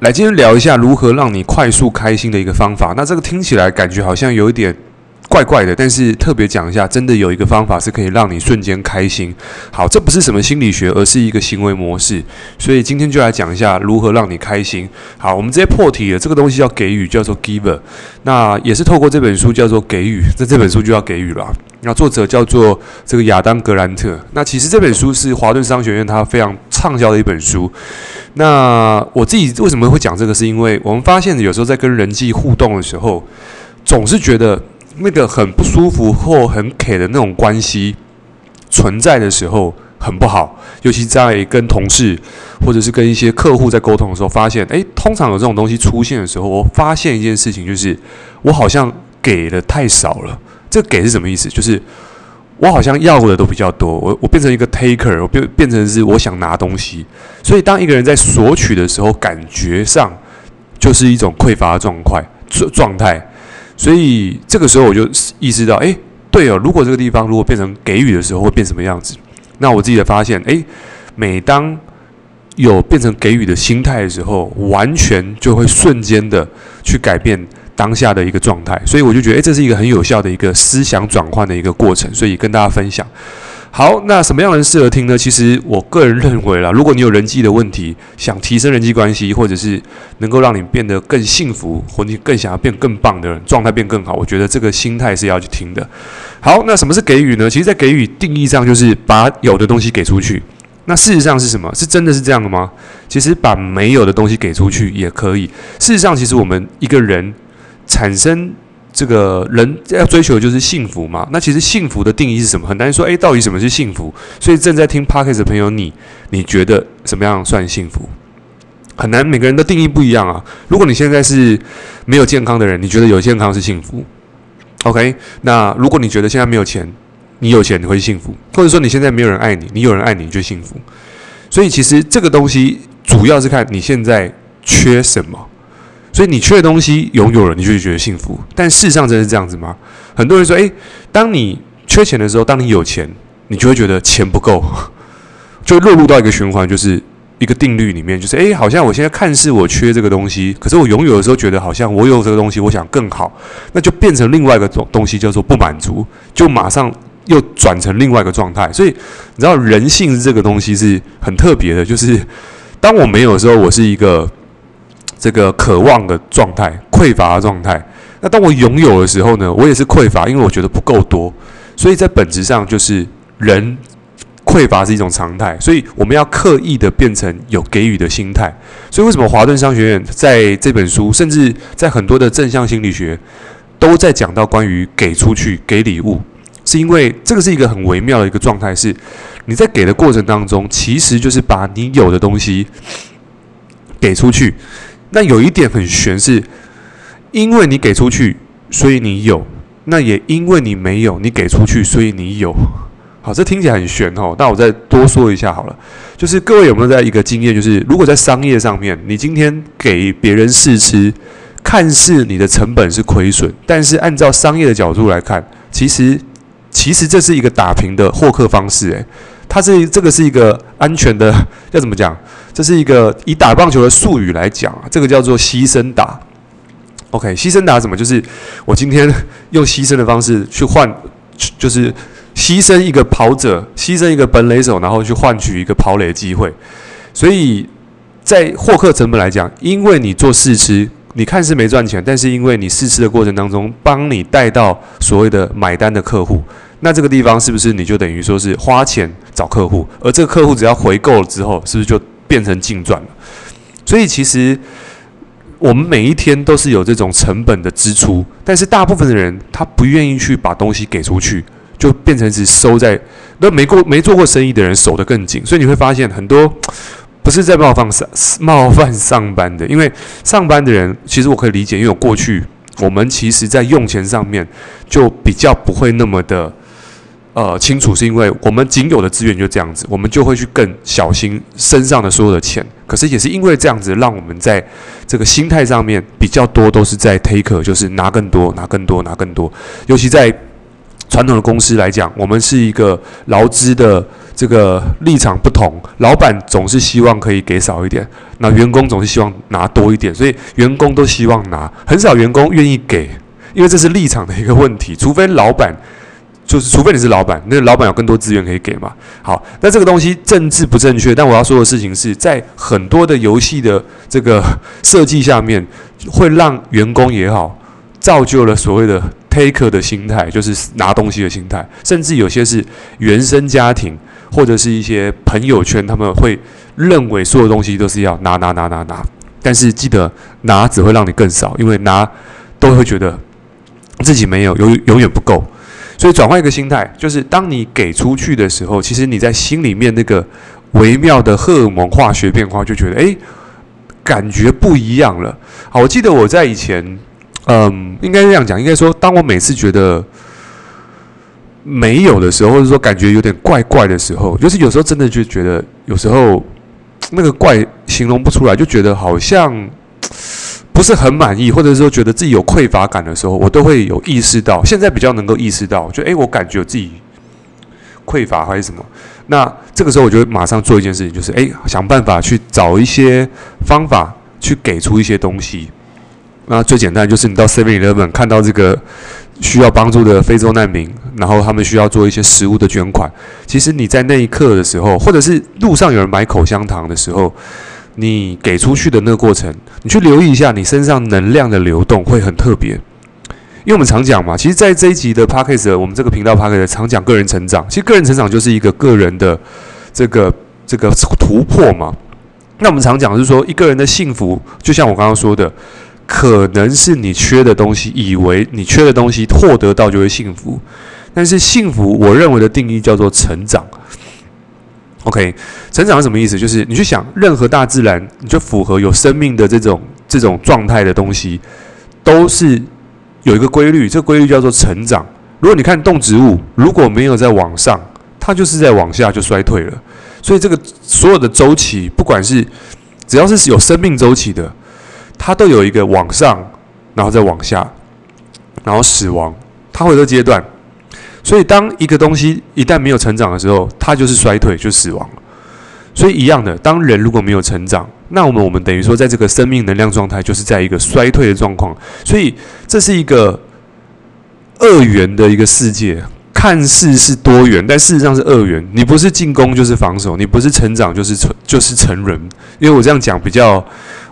来今天聊一下如何让你快速开心的一个方法。那这个听起来感觉好像有一点。怪怪的，但是特别讲一下，真的有一个方法是可以让你瞬间开心。好，这不是什么心理学，而是一个行为模式。所以今天就来讲一下如何让你开心。好，我们直接破题了。这个东西叫给予，叫做 giver。那也是透过这本书叫做给予，那这本书就要给予了。那作者叫做这个亚当格兰特。那其实这本书是华顿商学院它非常畅销的一本书。那我自己为什么会讲这个？是因为我们发现有时候在跟人际互动的时候，总是觉得。那个很不舒服或很 K 的那种关系存在的时候很不好，尤其在跟同事或者是跟一些客户在沟通的时候，发现诶，通常有这种东西出现的时候，我发现一件事情，就是我好像给的太少了。这给是什么意思？就是我好像要的都比较多，我我变成一个 taker，我变变成是我想拿东西。所以当一个人在索取的时候，感觉上就是一种匮乏状态状状态。所以这个时候我就意识到，哎，对哦，如果这个地方如果变成给予的时候，会变什么样子？那我自己的发现，哎，每当有变成给予的心态的时候，完全就会瞬间的去改变当下的一个状态。所以我就觉得，哎，这是一个很有效的一个思想转换的一个过程。所以跟大家分享。好，那什么样的人适合听呢？其实我个人认为啦，如果你有人际的问题，想提升人际关系，或者是能够让你变得更幸福，或你更想要变更棒的人，状态变更好，我觉得这个心态是要去听的。好，那什么是给予呢？其实，在给予定义上，就是把有的东西给出去。那事实上是什么？是真的是这样的吗？其实把没有的东西给出去也可以。事实上，其实我们一个人产生。这个人要追求的就是幸福嘛？那其实幸福的定义是什么？很难说。诶，到底什么是幸福？所以正在听 Podcast 的朋友，你你觉得什么样算幸福？很难，每个人的定义不一样啊。如果你现在是没有健康的人，你觉得有健康是幸福？OK？那如果你觉得现在没有钱，你有钱你会幸福？或者说你现在没有人爱你，你有人爱你，你就幸福？所以其实这个东西主要是看你现在缺什么。所以你缺的东西拥有了，你就会觉得幸福。但事实上真是这样子吗？很多人说，诶，当你缺钱的时候，当你有钱，你就会觉得钱不够，就落入到一个循环，就是一个定律里面，就是诶，好像我现在看似我缺这个东西，可是我拥有的时候觉得好像我有这个东西，我想更好，那就变成另外一个东东西叫做不满足，就马上又转成另外一个状态。所以你知道人性这个东西是很特别的，就是当我没有的时候，我是一个。这个渴望的状态，匮乏的状态。那当我拥有的时候呢，我也是匮乏，因为我觉得不够多。所以在本质上，就是人匮乏是一种常态。所以我们要刻意的变成有给予的心态。所以为什么华顿商学院在这本书，甚至在很多的正向心理学，都在讲到关于给出去、给礼物，是因为这个是一个很微妙的一个状态，是你在给的过程当中，其实就是把你有的东西给出去。那有一点很玄，是因为你给出去，所以你有；那也因为你没有，你给出去，所以你有。好，这听起来很玄哦。那我再多说一下好了，就是各位有没有在一个经验，就是如果在商业上面，你今天给别人试吃，看似你的成本是亏损，但是按照商业的角度来看，其实其实这是一个打平的获客方式，诶。它是这个是一个安全的，要怎么讲？这是一个以打棒球的术语来讲，这个叫做牺牲打。OK，牺牲打什么？就是我今天用牺牲的方式去换，就是牺牲一个跑者，牺牲一个本垒手，然后去换取一个跑垒机会。所以在获客成本来讲，因为你做试吃，你看似没赚钱，但是因为你试吃的过程当中，帮你带到所谓的买单的客户。那这个地方是不是你就等于说是花钱找客户，而这个客户只要回购了之后，是不是就变成净赚了？所以其实我们每一天都是有这种成本的支出，但是大部分的人他不愿意去把东西给出去，就变成只收在那没过没做过生意的人守得更紧，所以你会发现很多不是在冒犯上冒犯上班的，因为上班的人其实我可以理解，因为我过去我们其实在用钱上面就比较不会那么的。呃，清楚是因为我们仅有的资源就这样子，我们就会去更小心身上的所有的钱。可是也是因为这样子，让我们在这个心态上面比较多都是在 take，就是拿更多、拿更多、拿更多。尤其在传统的公司来讲，我们是一个劳资的这个立场不同，老板总是希望可以给少一点，那员工总是希望拿多一点，所以员工都希望拿，很少员工愿意给，因为这是立场的一个问题，除非老板。就是，除非你是老板，那老板有更多资源可以给嘛。好，那这个东西政治不正确，但我要说的事情是在很多的游戏的这个设计下面，会让员工也好，造就了所谓的 taker 的心态，就是拿东西的心态，甚至有些是原生家庭或者是一些朋友圈，他们会认为所有东西都是要拿拿拿拿拿，但是记得拿只会让你更少，因为拿都会觉得自己没有，永永远不够。所以转换一个心态，就是当你给出去的时候，其实你在心里面那个微妙的荷尔蒙化学变化，就觉得诶，感觉不一样了。好，我记得我在以前，嗯，应该这样讲，应该说，当我每次觉得没有的时候，或者说感觉有点怪怪的时候，就是有时候真的就觉得，有时候那个怪形容不出来，就觉得好像。不是很满意，或者说觉得自己有匮乏感的时候，我都会有意识到。现在比较能够意识到，就诶，我感觉自己匮乏还是什么。那这个时候，我就会马上做一件事情，就是诶，想办法去找一些方法去给出一些东西。那最简单就是你到 Seven Eleven 看到这个需要帮助的非洲难民，然后他们需要做一些食物的捐款。其实你在那一刻的时候，或者是路上有人买口香糖的时候。你给出去的那个过程，你去留意一下，你身上能量的流动会很特别。因为我们常讲嘛，其实，在这一集的 Podcast，我们这个频道 Podcast 常讲个人成长。其实，个人成长就是一个个人的这个这个突破嘛。那我们常讲是说，一个人的幸福，就像我刚刚说的，可能是你缺的东西，以为你缺的东西获得到就会幸福。但是，幸福，我认为的定义叫做成长。OK，成长是什么意思？就是你去想，任何大自然，你就符合有生命的这种这种状态的东西，都是有一个规律。这个规律叫做成长。如果你看动植物，如果没有在往上，它就是在往下就衰退了。所以这个所有的周期，不管是只要是有生命周期的，它都有一个往上，然后再往下，然后死亡，它会有个阶段。所以，当一个东西一旦没有成长的时候，它就是衰退，就死亡。所以，一样的，当人如果没有成长，那我们我们等于说，在这个生命能量状态，就是在一个衰退的状况。所以，这是一个二元的一个世界，看似是多元，但事实上是二元。你不是进攻就是防守，你不是成长就是成就是成人。因为我这样讲比较，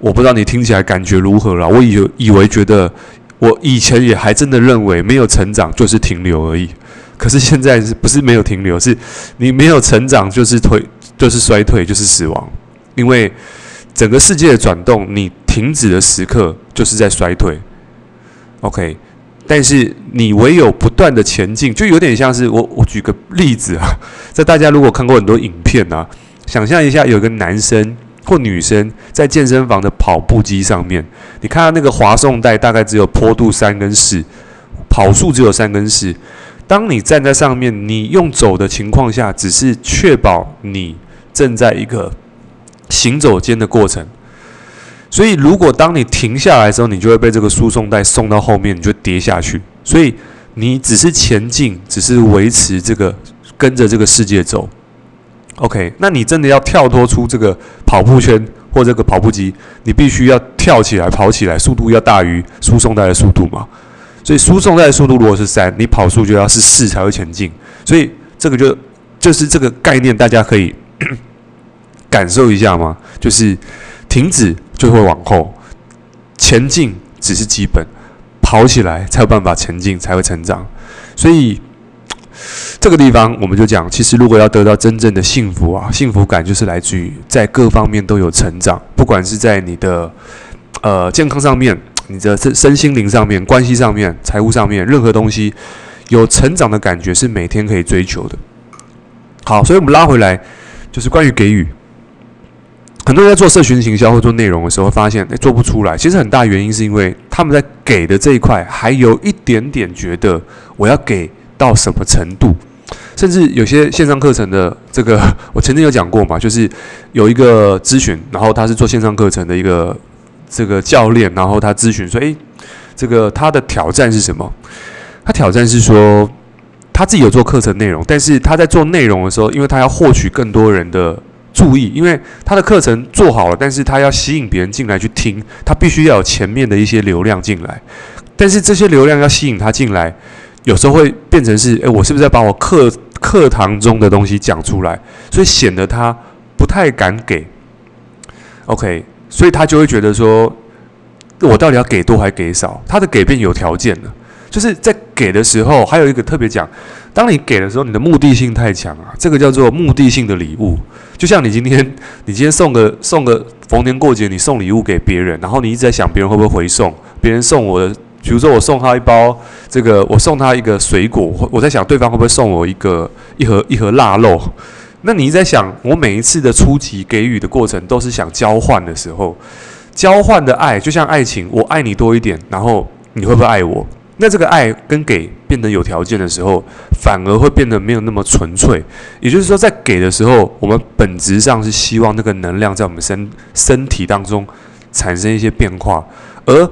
我不知道你听起来感觉如何了。我以以为觉得，我以前也还真的认为，没有成长就是停留而已。可是现在是不是没有停留？是你没有成长，就是退，就是衰退，就是死亡。因为整个世界的转动，你停止的时刻就是在衰退。OK，但是你唯有不断的前进，就有点像是我我举个例子啊，在大家如果看过很多影片啊，想象一下，有个男生或女生在健身房的跑步机上面，你看到那个滑送带大概只有坡度三跟四，跑速只有三跟四。当你站在上面，你用走的情况下，只是确保你正在一个行走间的过程。所以，如果当你停下来的时候，你就会被这个输送带送到后面，你就跌下去。所以，你只是前进，只是维持这个跟着这个世界走。OK，那你真的要跳脱出这个跑步圈或这个跑步机，你必须要跳起来跑起来，速度要大于输送带的速度嘛？所以输送带的速度如果是三，你跑速就要是四才会前进。所以这个就就是这个概念，大家可以 感受一下吗？就是停止就会往后，前进只是基本，跑起来才有办法前进，才会成长。所以这个地方我们就讲，其实如果要得到真正的幸福啊，幸福感就是来自于在各方面都有成长，不管是在你的呃健康上面。你的身身心灵上面、关系上面、财务上面，任何东西有成长的感觉是每天可以追求的。好，所以我们拉回来，就是关于给予。很多人在做社群行销或做内容的时候，发现诶做不出来。其实很大原因是因为他们在给的这一块还有一点点觉得我要给到什么程度，甚至有些线上课程的这个，我曾经有讲过嘛，就是有一个咨询，然后他是做线上课程的一个。这个教练，然后他咨询说：“诶，这个他的挑战是什么？他挑战是说，他自己有做课程内容，但是他在做内容的时候，因为他要获取更多人的注意，因为他的课程做好了，但是他要吸引别人进来去听，他必须要有前面的一些流量进来，但是这些流量要吸引他进来，有时候会变成是，诶，我是不是在把我课课堂中的东西讲出来，所以显得他不太敢给，OK，所以他就会觉得说，我到底要给多还给少？他的给变有条件了。就是在给的时候，还有一个特别讲，当你给的时候，你的目的性太强啊，这个叫做目的性的礼物。就像你今天，你今天送个送个逢年过节，你送礼物给别人，然后你一直在想别人会不会回送，别人送我的，比如说我送他一包这个，我送他一个水果，我在想对方会不会送我一个一盒一盒腊肉。那你一直在想，我每一次的初级给予的过程都是想交换的时候，交换的爱就像爱情，我爱你多一点，然后你会不会爱我？那这个爱跟给变得有条件的时候，反而会变得没有那么纯粹。也就是说，在给的时候，我们本质上是希望那个能量在我们身身体当中产生一些变化，而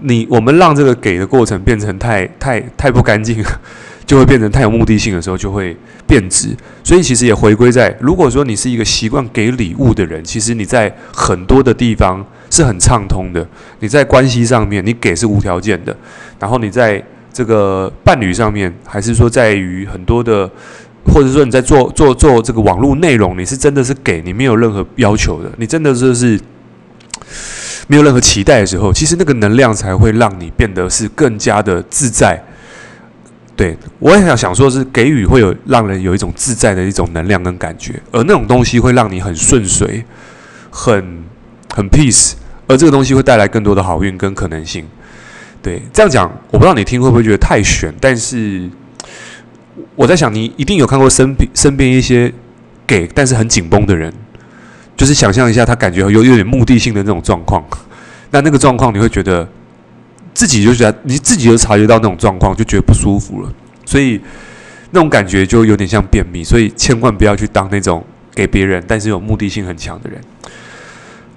你我们让这个给的过程变成太太太不干净，就会变成太有目的性的时候，就会变质。所以其实也回归在，如果说你是一个习惯给礼物的人，其实你在很多的地方。是很畅通的。你在关系上面，你给是无条件的；然后你在这个伴侣上面，还是说在于很多的，或者说你在做做做这个网络内容，你是真的是给你没有任何要求的，你真的就是没有任何期待的时候，其实那个能量才会让你变得是更加的自在。对，我也想想说，是给予会有让人有一种自在的一种能量跟感觉，而那种东西会让你很顺遂，很。很 peace，而这个东西会带来更多的好运跟可能性。对，这样讲，我不知道你听会不会觉得太悬，但是我在想，你一定有看过身边身边一些给但是很紧绷的人，就是想象一下，他感觉有有点目的性的那种状况。那那个状况，你会觉得自己就觉得你自己就察觉到那种状况，就觉得不舒服了。所以那种感觉就有点像便秘，所以千万不要去当那种给别人但是有目的性很强的人。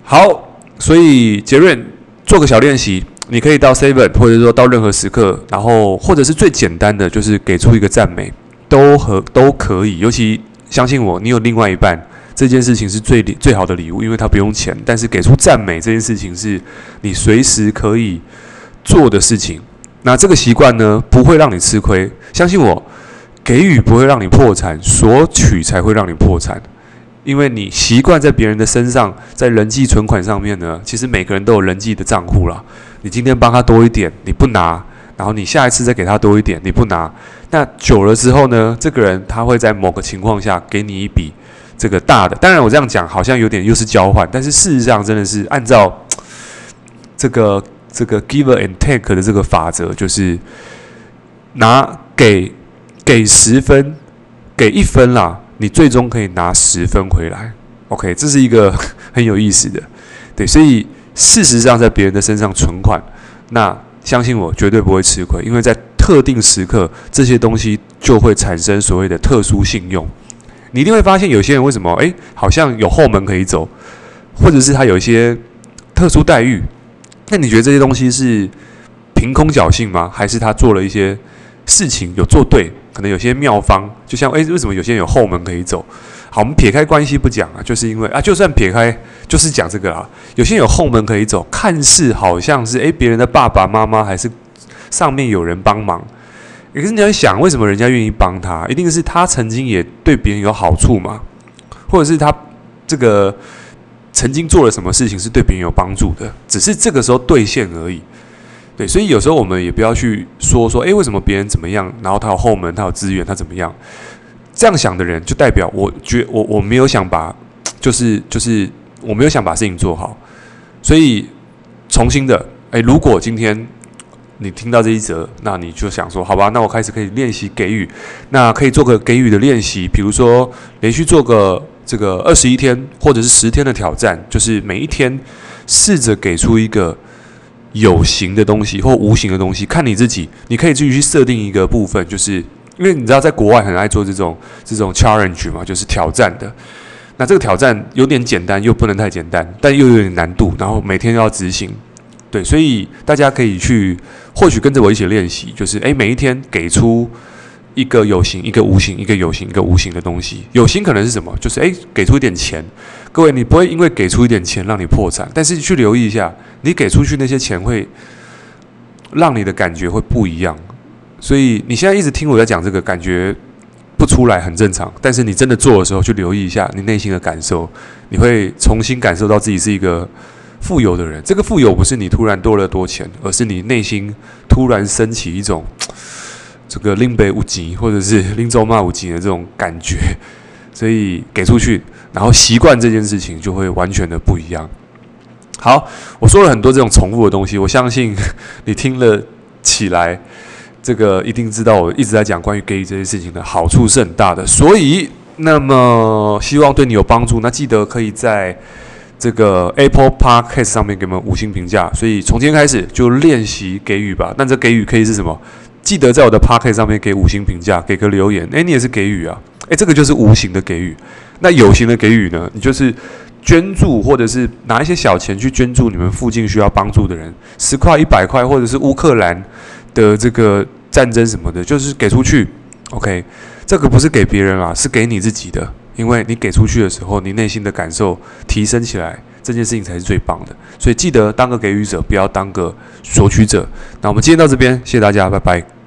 好，所以杰瑞做个小练习，你可以到 Seven，或者说到任何时刻，然后或者是最简单的，就是给出一个赞美，都和都可以。尤其相信我，你有另外一半，这件事情是最最好的礼物，因为他不用钱。但是给出赞美这件事情是你随时可以做的事情。那这个习惯呢，不会让你吃亏。相信我，给予不会让你破产，索取才会让你破产。因为你习惯在别人的身上，在人际存款上面呢，其实每个人都有人际的账户啦。你今天帮他多一点，你不拿，然后你下一次再给他多一点，你不拿，那久了之后呢，这个人他会在某个情况下给你一笔这个大的。当然我这样讲好像有点又是交换，但是事实上真的是按照 这个这个 give and take 的这个法则，就是拿给给十分，给一分啦。你最终可以拿十分回来，OK，这是一个很有意思的，对，所以事实上在别人的身上存款，那相信我绝对不会吃亏，因为在特定时刻这些东西就会产生所谓的特殊信用。你一定会发现有些人为什么诶，好像有后门可以走，或者是他有一些特殊待遇，那你觉得这些东西是凭空侥幸吗？还是他做了一些事情有做对？可能有些妙方，就像诶，为什么有些人有后门可以走？好，我们撇开关系不讲啊，就是因为啊，就算撇开，就是讲这个啊，有些人有后门可以走，看似好像是诶，别人的爸爸妈妈还是上面有人帮忙。可是你要想，为什么人家愿意帮他？一定是他曾经也对别人有好处嘛，或者是他这个曾经做了什么事情是对别人有帮助的，只是这个时候兑现而已。对，所以有时候我们也不要去说说，诶，为什么别人怎么样，然后他有后门，他有资源，他怎么样？这样想的人，就代表我觉我我没有想把，就是就是我没有想把事情做好。所以重新的，诶，如果今天你听到这一则，那你就想说，好吧，那我开始可以练习给予，那可以做个给予的练习，比如说连续做个这个二十一天或者是十天的挑战，就是每一天试着给出一个。有形的东西或无形的东西，看你自己。你可以自己去设定一个部分，就是因为你知道，在国外很爱做这种这种 challenge 嘛，就是挑战的。那这个挑战有点简单，又不能太简单，但又有点难度，然后每天要执行。对，所以大家可以去，或许跟着我一起练习，就是诶，每一天给出一个有形，一个无形，一个有形，一个无形的东西。有形可能是什么？就是诶，给出一点钱。各位，你不会因为给出一点钱让你破产，但是你去留意一下，你给出去那些钱会让你的感觉会不一样。所以你现在一直听我在讲这个，感觉不出来很正常。但是你真的做的时候，去留意一下你内心的感受，你会重新感受到自己是一个富有的人。这个富有不是你突然多了多钱，而是你内心突然升起一种 这个拎北无极或者是拎走马无极的这种感觉。所以给出去，然后习惯这件事情，就会完全的不一样。好，我说了很多这种重复的东西，我相信你听了起来。这个一定知道，我一直在讲关于给予这些事情的好处是很大的，所以那么希望对你有帮助。那记得可以在这个 Apple Podcast 上面给我们五星评价。所以从今天开始就练习给予吧。那这给予可以是什么？记得在我的 Podcast 上面给五星评价，给个留言。诶，你也是给予啊？诶，这个就是无形的给予。那有形的给予呢？你就是捐助，或者是拿一些小钱去捐助你们附近需要帮助的人，十块、一百块，或者是乌克兰。的这个战争什么的，就是给出去，OK，这个不是给别人啊，是给你自己的，因为你给出去的时候，你内心的感受提升起来，这件事情才是最棒的。所以记得当个给予者，不要当个索取者。那我们今天到这边，谢谢大家，拜拜。